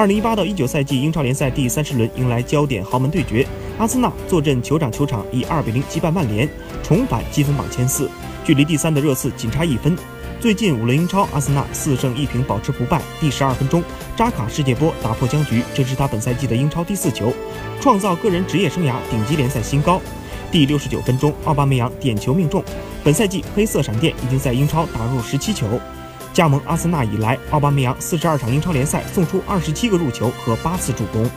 二零一八到一九赛季英超联赛第三十轮迎来焦点豪门对决，阿森纳坐镇酋长球场以二比零击败曼联，重返积分榜前四，距离第三的热刺仅差一分。最近五轮英超，阿森纳四胜一平保持不败。第十二分钟，扎卡世界波打破僵局，这是他本赛季的英超第四球，创造个人职业生涯顶级联赛新高。第六十九分钟，奥巴梅扬点球命中，本赛季黑色闪电已经在英超打入十七球。加盟阿森纳以来，奥巴梅扬四十二场英超联赛送出二十七个入球和八次助攻。